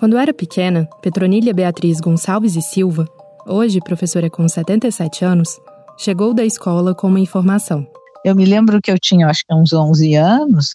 Quando era pequena, Petronília Beatriz Gonçalves e Silva, hoje professora com 77 anos, chegou da escola com uma informação. Eu me lembro que eu tinha, acho que uns 11 anos,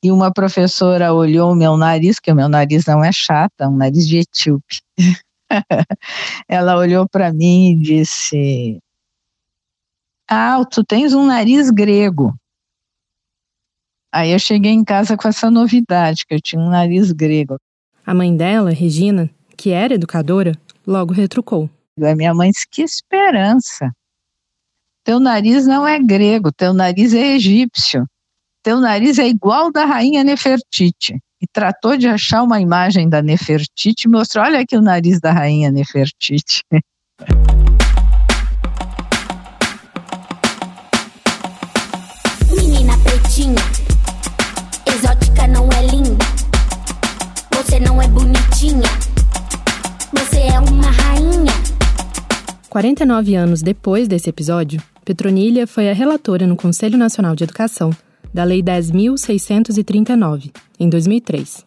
e uma professora olhou o meu nariz, que o meu nariz não é chato, é um nariz de etíope. Ela olhou para mim e disse: Ah, tu tens um nariz grego. Aí eu cheguei em casa com essa novidade, que eu tinha um nariz grego. A mãe dela, Regina, que era educadora, logo retrucou. A minha mãe disse: Que esperança! Teu nariz não é grego, teu nariz é egípcio. Teu nariz é igual da rainha Nefertiti. E tratou de achar uma imagem da Nefertiti e mostrou: olha aqui o nariz da rainha Nefertiti. você não é bonitinha. Você é uma rainha. 49 anos depois desse episódio, Petronília foi a relatora no Conselho Nacional de Educação da Lei 10.639, em 2003.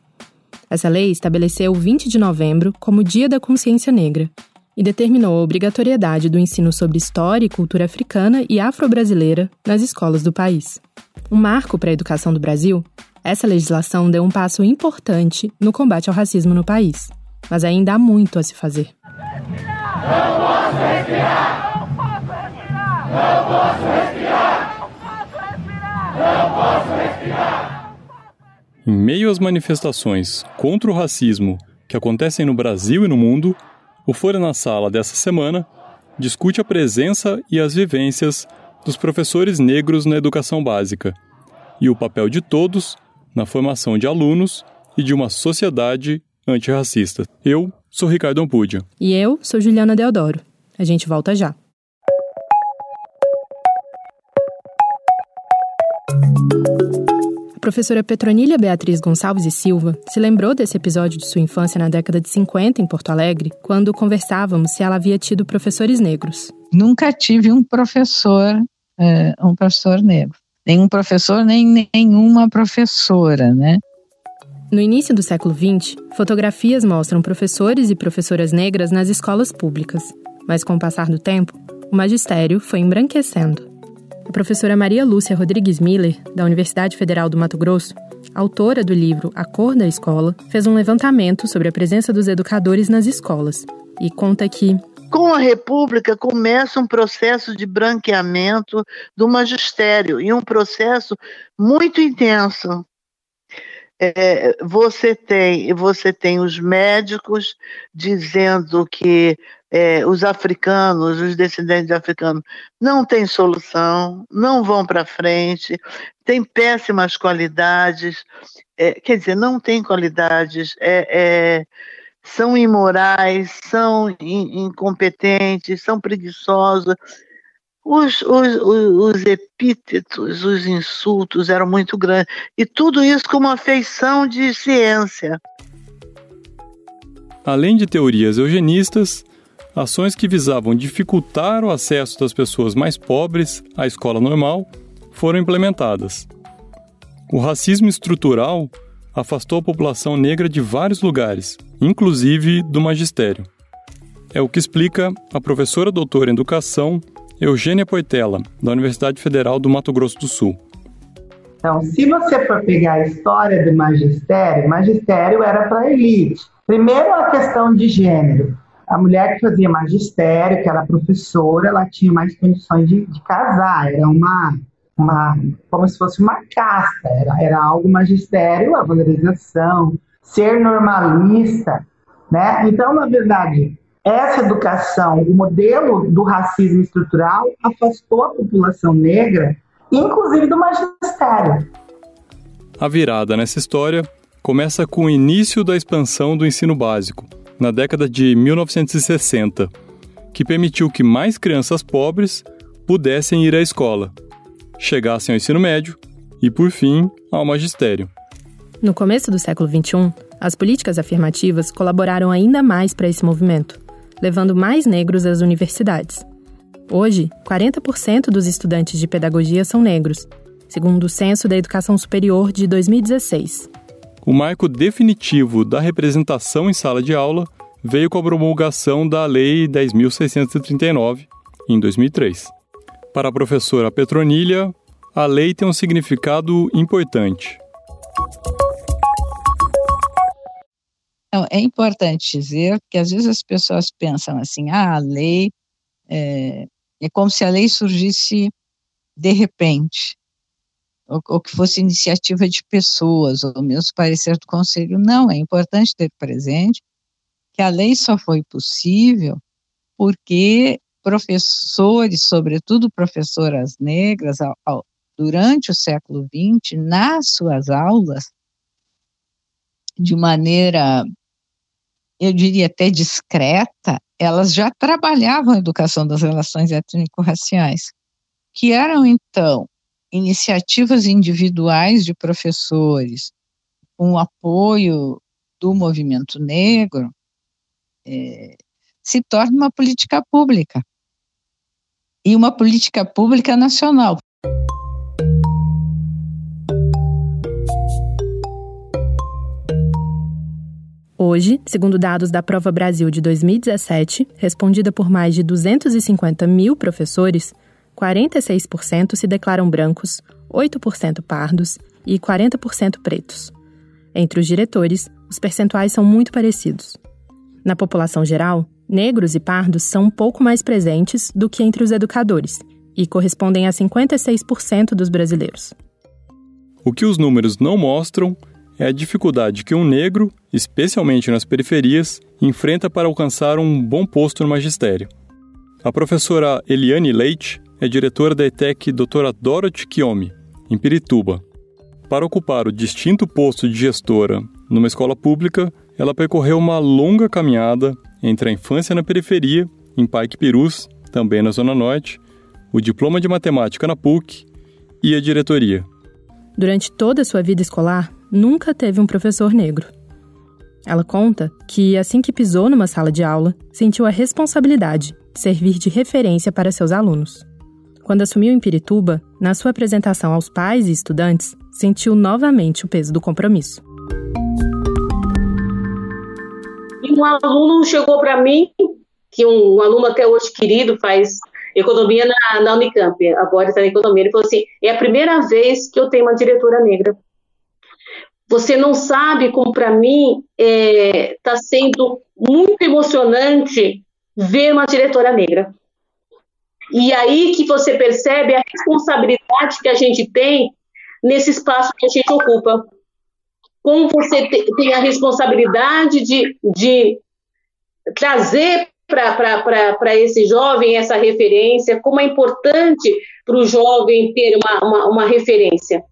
Essa lei estabeleceu o 20 de novembro como Dia da Consciência Negra e determinou a obrigatoriedade do ensino sobre história e cultura africana e afro-brasileira nas escolas do país. Um marco para a educação do Brasil essa legislação deu um passo importante no combate ao racismo no país, mas ainda há muito a se fazer. Não posso respirar! Não posso respirar! Não posso respirar! Em meio às manifestações contra o racismo que acontecem no Brasil e no mundo, o Folha na Sala dessa semana discute a presença e as vivências dos professores negros na educação básica e o papel de todos na formação de alunos e de uma sociedade antirracista. Eu sou Ricardo Ampudia. E eu sou Juliana Deodoro. A gente volta já. A professora Petronília Beatriz Gonçalves e Silva se lembrou desse episódio de sua infância na década de 50 em Porto Alegre, quando conversávamos se ela havia tido professores negros. Nunca tive um professor, é, um professor negro nenhum professor, nem nenhuma professora, né? No início do século XX, fotografias mostram professores e professoras negras nas escolas públicas, mas com o passar do tempo, o magistério foi embranquecendo. A professora Maria Lúcia Rodrigues Miller, da Universidade Federal do Mato Grosso, autora do livro A Cor da Escola, fez um levantamento sobre a presença dos educadores nas escolas e conta que com a República começa um processo de branqueamento do magistério e um processo muito intenso. É, você tem você tem os médicos dizendo que é, os africanos, os descendentes de africanos, não têm solução, não vão para frente, têm péssimas qualidades, é, quer dizer, não tem qualidades, é, é são imorais, são incompetentes, são preguiçosos. Os, os, os, epítetos, os insultos eram muito grandes. E tudo isso com uma feição de ciência. Além de teorias eugenistas, ações que visavam dificultar o acesso das pessoas mais pobres à escola normal foram implementadas. O racismo estrutural afastou a população negra de vários lugares, inclusive do magistério. É o que explica a professora doutora em educação Eugênia Poitela, da Universidade Federal do Mato Grosso do Sul. Então, se você for pegar a história do magistério, magistério era para elite. Primeiro, a questão de gênero. A mulher que fazia magistério, que era professora, ela tinha mais condições de, de casar. Era uma uma, como se fosse uma casta, era, era algo magistério, a valorização, ser normalista, né? Então, na verdade, essa educação, o modelo do racismo estrutural afastou a população negra, inclusive do magistério. A virada nessa história começa com o início da expansão do ensino básico, na década de 1960, que permitiu que mais crianças pobres pudessem ir à escola chegassem ao ensino médio e, por fim, ao magistério. No começo do século XXI, as políticas afirmativas colaboraram ainda mais para esse movimento, levando mais negros às universidades. Hoje, 40% dos estudantes de pedagogia são negros, segundo o Censo da Educação Superior de 2016. o marco definitivo da representação em sala de aula veio com a promulgação da Lei 10.639, em 2003. Para a professora Petronília, a lei tem um significado importante. é importante dizer que às vezes as pessoas pensam assim, ah, a lei é, é como se a lei surgisse de repente, ou, ou, que fosse iniciativa de pessoas, ou mesmo parecer do conselho. Não, é importante ter presente que a lei só foi possível porque professores, sobretudo professoras negras, ao, ao, durante o século XX, nas suas aulas, de maneira, eu diria até discreta, elas já trabalhavam a educação das relações étnico-raciais, que eram então iniciativas individuais de professores com o apoio do movimento negro, é, se torna uma política pública e uma política pública nacional. Hoje, segundo dados da Prova Brasil de 2017, respondida por mais de 250 mil professores, 46% se declaram brancos, 8% pardos e 40% pretos. Entre os diretores, os percentuais são muito parecidos. Na população geral, negros e pardos são um pouco mais presentes do que entre os educadores e correspondem a 56% dos brasileiros. O que os números não mostram é a dificuldade que um negro, especialmente nas periferias, enfrenta para alcançar um bom posto no magistério. A professora Eliane Leite é diretora da ETEC Doutora Dorothy Kiomi, em Pirituba. Para ocupar o distinto posto de gestora numa escola pública, ela percorreu uma longa caminhada entre a infância na periferia, em Pike Pirus, também na Zona Norte, o diploma de matemática na PUC e a diretoria. Durante toda a sua vida escolar, nunca teve um professor negro. Ela conta que, assim que pisou numa sala de aula, sentiu a responsabilidade de servir de referência para seus alunos. Quando assumiu em Pirituba, na sua apresentação aos pais e estudantes, sentiu novamente o peso do compromisso. Um aluno chegou para mim, que um, um, aluno até hoje querido, faz economia na, na Unicamp, agora está na economia, ele falou assim: é a primeira vez que eu tenho uma diretora negra. Você não sabe como para mim está é, tá sendo muito emocionante ver uma diretora negra. E aí que você percebe a responsabilidade que a gente tem nesse espaço que a gente ocupa. Como você tem a responsabilidade de, de trazer para esse jovem essa referência, como é importante para o jovem ter uma, uma, uma referência.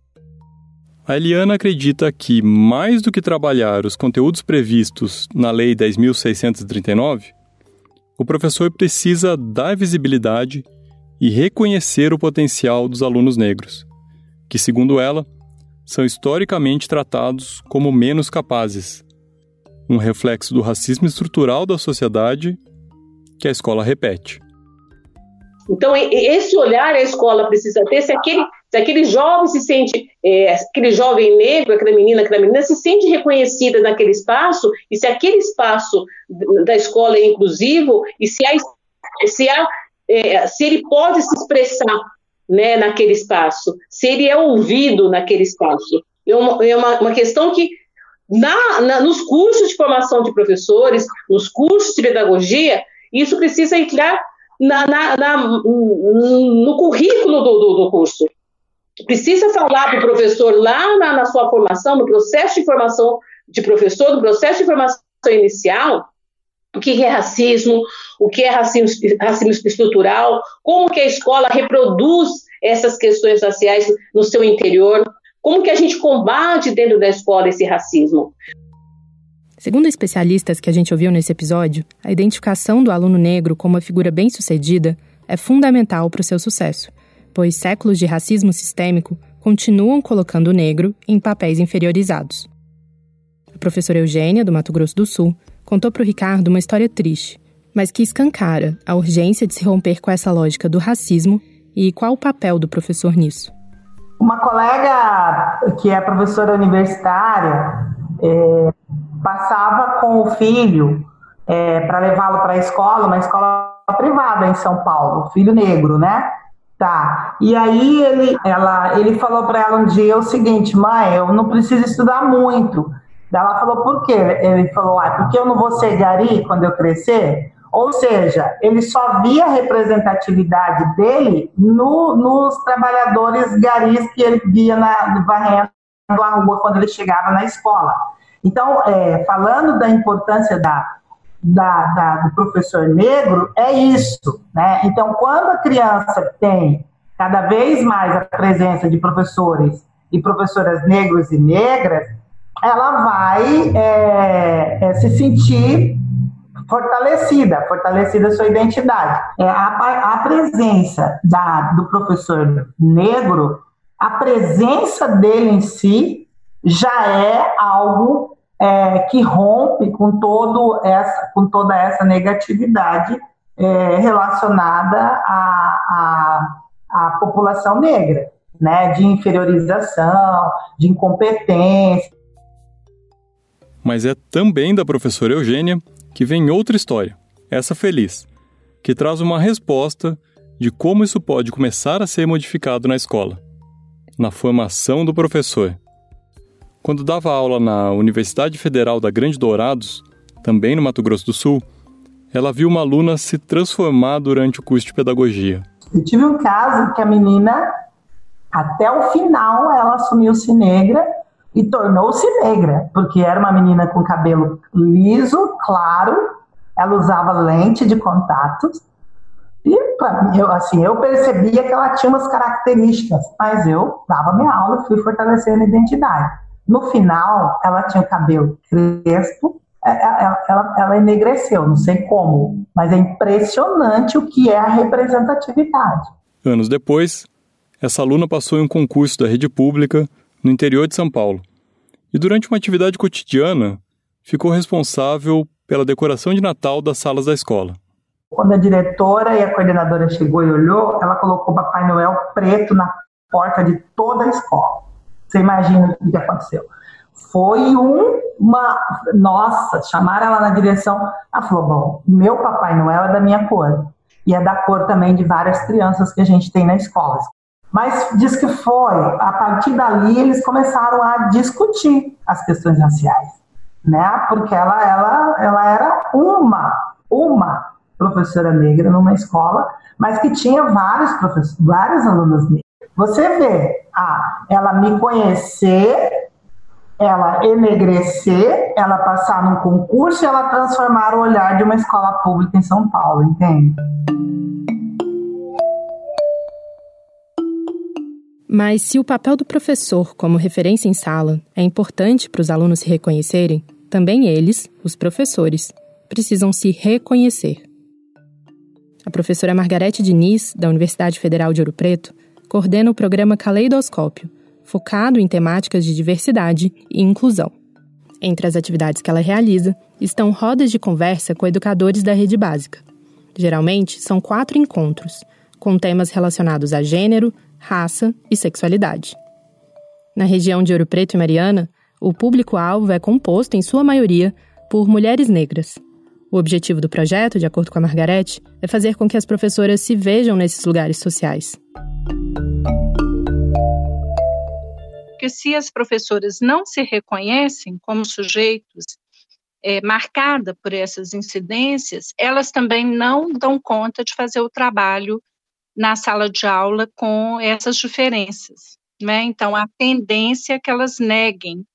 A Eliana acredita que, mais do que trabalhar os conteúdos previstos na Lei 10.639, o professor precisa dar visibilidade e reconhecer o potencial dos alunos negros, que, segundo ela, são historicamente tratados como menos capazes, um reflexo do racismo estrutural da sociedade que a escola repete. Então, esse olhar a escola precisa ter, se aquele, se aquele jovem se sente, é, aquele jovem negro, aquela menina, aquela menina se sente reconhecida naquele espaço, e se aquele espaço da escola é inclusivo, e se, há, se, há, é, se ele pode se expressar né, naquele espaço, se ele é ouvido naquele espaço. É uma, é uma, uma questão que, na, na, nos cursos de formação de professores, nos cursos de pedagogia, isso precisa entrar na, na, no currículo do, do, do, curso. Precisa falar para o professor lá na, sua formação, no processo de formação de professor, no processo de formação inicial, o que é racismo, o que é racismo, racismo estrutural, como que a escola reproduz essas questões raciais no seu interior, como que a gente combate dentro da escola esse racismo. Segundo especialistas que a gente ouviu nesse episódio, a identificação do aluno negro como uma figura bem-sucedida é fundamental para o seu sucesso, pois séculos de racismo sistêmico continuam colocando o negro em papéis inferiorizados. A professora Eugênia, do Mato Grosso do Sul, contou para o Ricardo uma história triste, mas que escancara a urgência de se romper com essa lógica do racismo e qual o papel do professor nisso. Uma colega que é professora universitária é, passava com o filho é, para levá-lo para a escola, uma escola privada em São Paulo, filho negro, né? Tá. E aí ele, ela, ele falou para ela um dia o seguinte, mãe, eu não preciso estudar muito. Ela falou, por quê? Ele falou, ah, porque eu não vou ser gari quando eu crescer? Ou seja, ele só via a representatividade dele no, nos trabalhadores garis que ele via na, varrendo a rua quando ele chegava na escola. Então, é, falando da importância da, da, da, do professor negro, é isso. Né? Então, quando a criança tem cada vez mais a presença de professores e professoras negros e negras, ela vai é, é, se sentir fortalecida, fortalecida a sua identidade. É, a, a presença da, do professor negro, a presença dele em si já é algo é, que rompe com, todo essa, com toda essa negatividade é, relacionada à, à, população negra, né, de inferiorização, de incompetência. Mas é também da professora Eugênia que vem outra história, essa feliz, que traz uma resposta de como isso pode começar a ser modificado na escola, na formação do professor. Quando dava aula na Universidade Federal da Grande Dourados, também no Mato Grosso do Sul, ela viu uma aluna se transformar durante o curso de pedagogia. Eu tive um caso que a menina, até o final, ela assumiu-se negra e tornou-se negra, porque era uma menina com cabelo liso, claro, ela usava lente de contato. E mim, eu, assim, eu percebia que ela tinha umas características, mas eu dava minha aula e fui fortalecendo a identidade. No final, ela tinha o cabelo crespo, ela, é, é, ela, ela enegreceu, não sei como, mas é impressionante o que é a representatividade. Anos depois, essa aluna passou em um concurso da rede pública no interior de São Paulo. E durante uma atividade cotidiana, ficou responsável pela decoração de Natal das salas da escola. Quando a diretora e a coordenadora chegou e olhou, ela colocou o Papai Noel preto na porta de toda a escola. Você imagina o que aconteceu? Foi um, uma. Nossa, chamaram ela na direção. Ela falou: bom, meu Papai Noel é da minha cor. E é da cor também de várias crianças que a gente tem na escola. Mas diz que foi, a partir dali eles começaram a discutir as questões raciais, né? Porque ela, ela, ela era uma, uma professora negra numa escola, mas que tinha vários professores, vários alunos negros. Você vê, ah, ela me conhecer, ela enegrecer, ela passar num concurso e ela transformar o olhar de uma escola pública em São Paulo, entende? Mas se o papel do professor como referência em sala é importante para os alunos se reconhecerem, também eles, os professores, precisam se reconhecer. A professora Margarete Diniz, da Universidade Federal de Ouro Preto, coordena o programa Caleidoscópio, focado em temáticas de diversidade e inclusão. Entre as atividades que ela realiza estão rodas de conversa com educadores da rede básica. Geralmente, são quatro encontros, com temas relacionados a gênero, raça e sexualidade. Na região de Ouro Preto e Mariana, o público-alvo é composto, em sua maioria, por mulheres negras. O objetivo do projeto, de acordo com a Margarete, é fazer com que as professoras se vejam nesses lugares sociais. Porque se as professoras não se reconhecem como sujeitos é, marcada por essas incidências, elas também não dão conta de fazer o trabalho na sala de aula com essas diferenças. Né? Então, a tendência é que elas neguem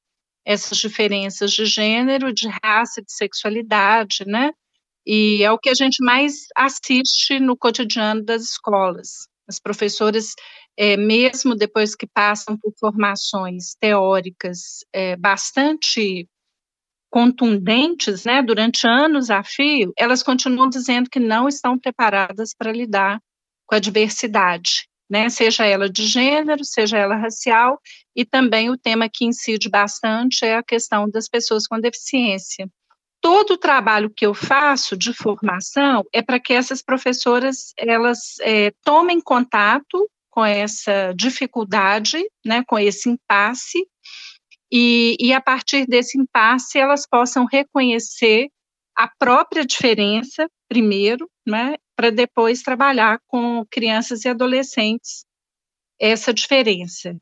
essas diferenças de gênero, de raça, de sexualidade, né? E é o que a gente mais assiste no cotidiano das escolas. As professoras, é, mesmo depois que passam por formações teóricas é, bastante contundentes, né, durante anos a fio, elas continuam dizendo que não estão preparadas para lidar com a diversidade, né, seja ela de gênero, seja ela racial, e também o tema que incide bastante é a questão das pessoas com deficiência. Todo o trabalho que eu faço de formação é para que essas professoras elas é, tomem contato com essa dificuldade, né, com esse impasse, e, e a partir desse impasse elas possam reconhecer a própria diferença, primeiro, né, para depois trabalhar com crianças e adolescentes essa diferença.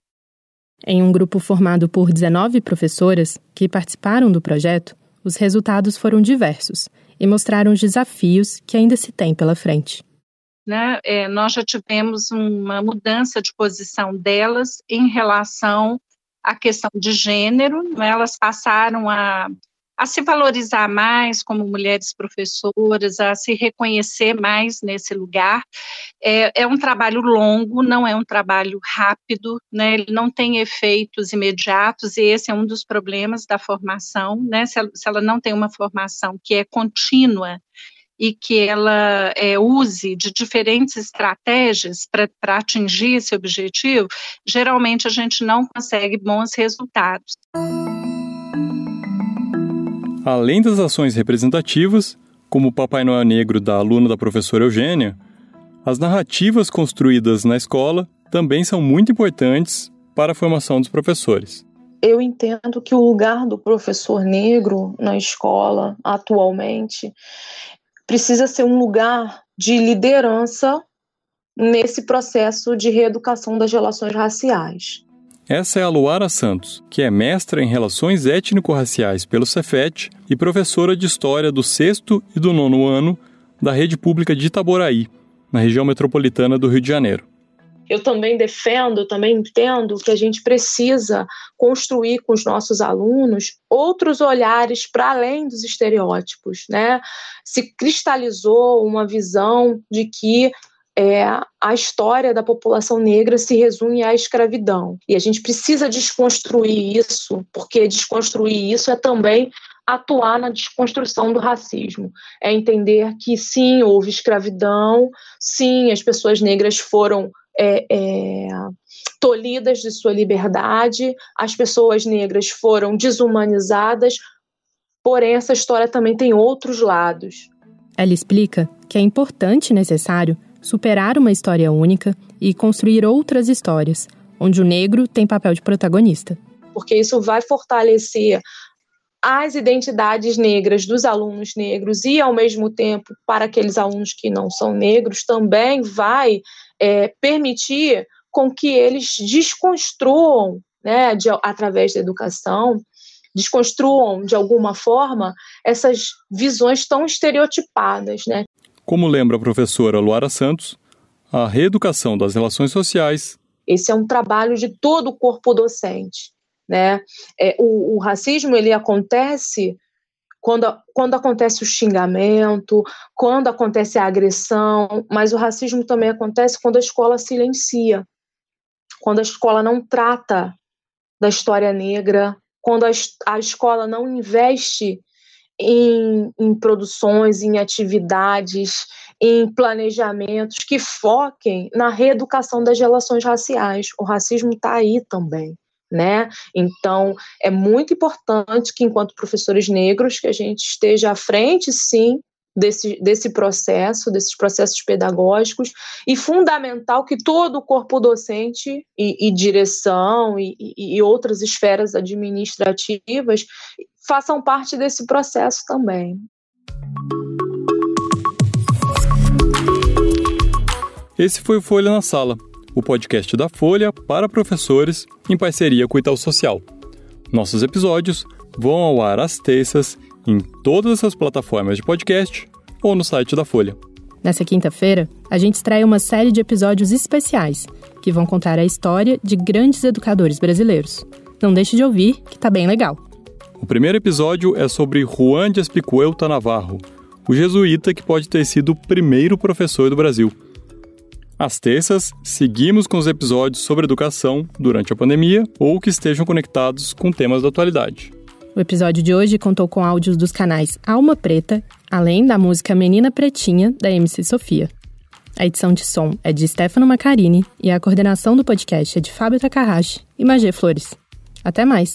Em um grupo formado por 19 professoras que participaram do projeto, os resultados foram diversos e mostraram os desafios que ainda se tem pela frente. Né, é, nós já tivemos uma mudança de posição delas em relação à questão de gênero, né, elas passaram a a se valorizar mais como mulheres professoras, a se reconhecer mais nesse lugar. É, é um trabalho longo, não é um trabalho rápido, né? ele não tem efeitos imediatos, e esse é um dos problemas da formação, né? se, ela, se ela não tem uma formação que é contínua, e que ela é, use de diferentes estratégias para atingir esse objetivo, geralmente a gente não consegue bons resultados. Além das ações representativas, como o Papai Noel Negro da aluna da professora Eugênia, as narrativas construídas na escola também são muito importantes para a formação dos professores. Eu entendo que o lugar do professor negro na escola, atualmente, precisa ser um lugar de liderança nesse processo de reeducação das relações raciais. Essa é a Luara Santos, que é mestra em Relações Étnico-Raciais pelo Cefet e professora de História do sexto e do nono ano da Rede Pública de Itaboraí, na região metropolitana do Rio de Janeiro. Eu também defendo, também entendo que a gente precisa construir com os nossos alunos outros olhares para além dos estereótipos, né? Se cristalizou uma visão de que é, a história da população negra se resume à escravidão. E a gente precisa desconstruir isso, porque desconstruir isso é também atuar na desconstrução do racismo. É entender que sim, houve escravidão, sim, as pessoas negras foram é, é, tolhidas de sua liberdade, as pessoas negras foram desumanizadas, porém essa história também tem outros lados. Ela explica que é importante e necessário superar uma história única e construir outras histórias, onde o negro tem papel de protagonista. Porque isso vai fortalecer as identidades negras dos alunos negros e, ao mesmo tempo, para aqueles alunos que não são negros, também vai é, permitir com que eles desconstruam, né, de, através da educação, desconstruam de alguma forma essas visões tão estereotipadas, né? Como lembra a professora Luara Santos, a reeducação das relações sociais. Esse é um trabalho de todo o corpo docente. Né? É, o, o racismo ele acontece quando, quando acontece o xingamento, quando acontece a agressão, mas o racismo também acontece quando a escola silencia, quando a escola não trata da história negra, quando a, a escola não investe em, em produções, em atividades, em planejamentos que foquem na reeducação das relações raciais. O racismo está aí também. Né? Então, é muito importante que, enquanto professores negros, que a gente esteja à frente, sim, desse, desse processo, desses processos pedagógicos, e fundamental que todo o corpo docente e, e direção e, e, outras esferas administrativas façam parte desse processo também. Esse foi o Folha na Sala, o podcast da Folha para professores em parceria com o Itaú Social. Nossos episódios vão ao ar às terças em todas as plataformas de podcast ou no site da Folha. Nessa quinta-feira, a gente estreia uma série de episódios especiais que vão contar a história de grandes educadores brasileiros. Não deixe de ouvir, que tá bem legal. O primeiro episódio é sobre Juan de Espicuelta Navarro, o jesuíta que pode ter sido o primeiro professor do Brasil. Às terças, seguimos com os episódios sobre educação durante a pandemia ou que estejam conectados com temas da atualidade. O episódio de hoje contou com áudios dos canais Alma Preta, além da música Menina Pretinha, da MC Sofia. A edição de som é de Stefano Macarini e a coordenação do podcast é de Fábio Takahashi e Magê Flores. Até mais!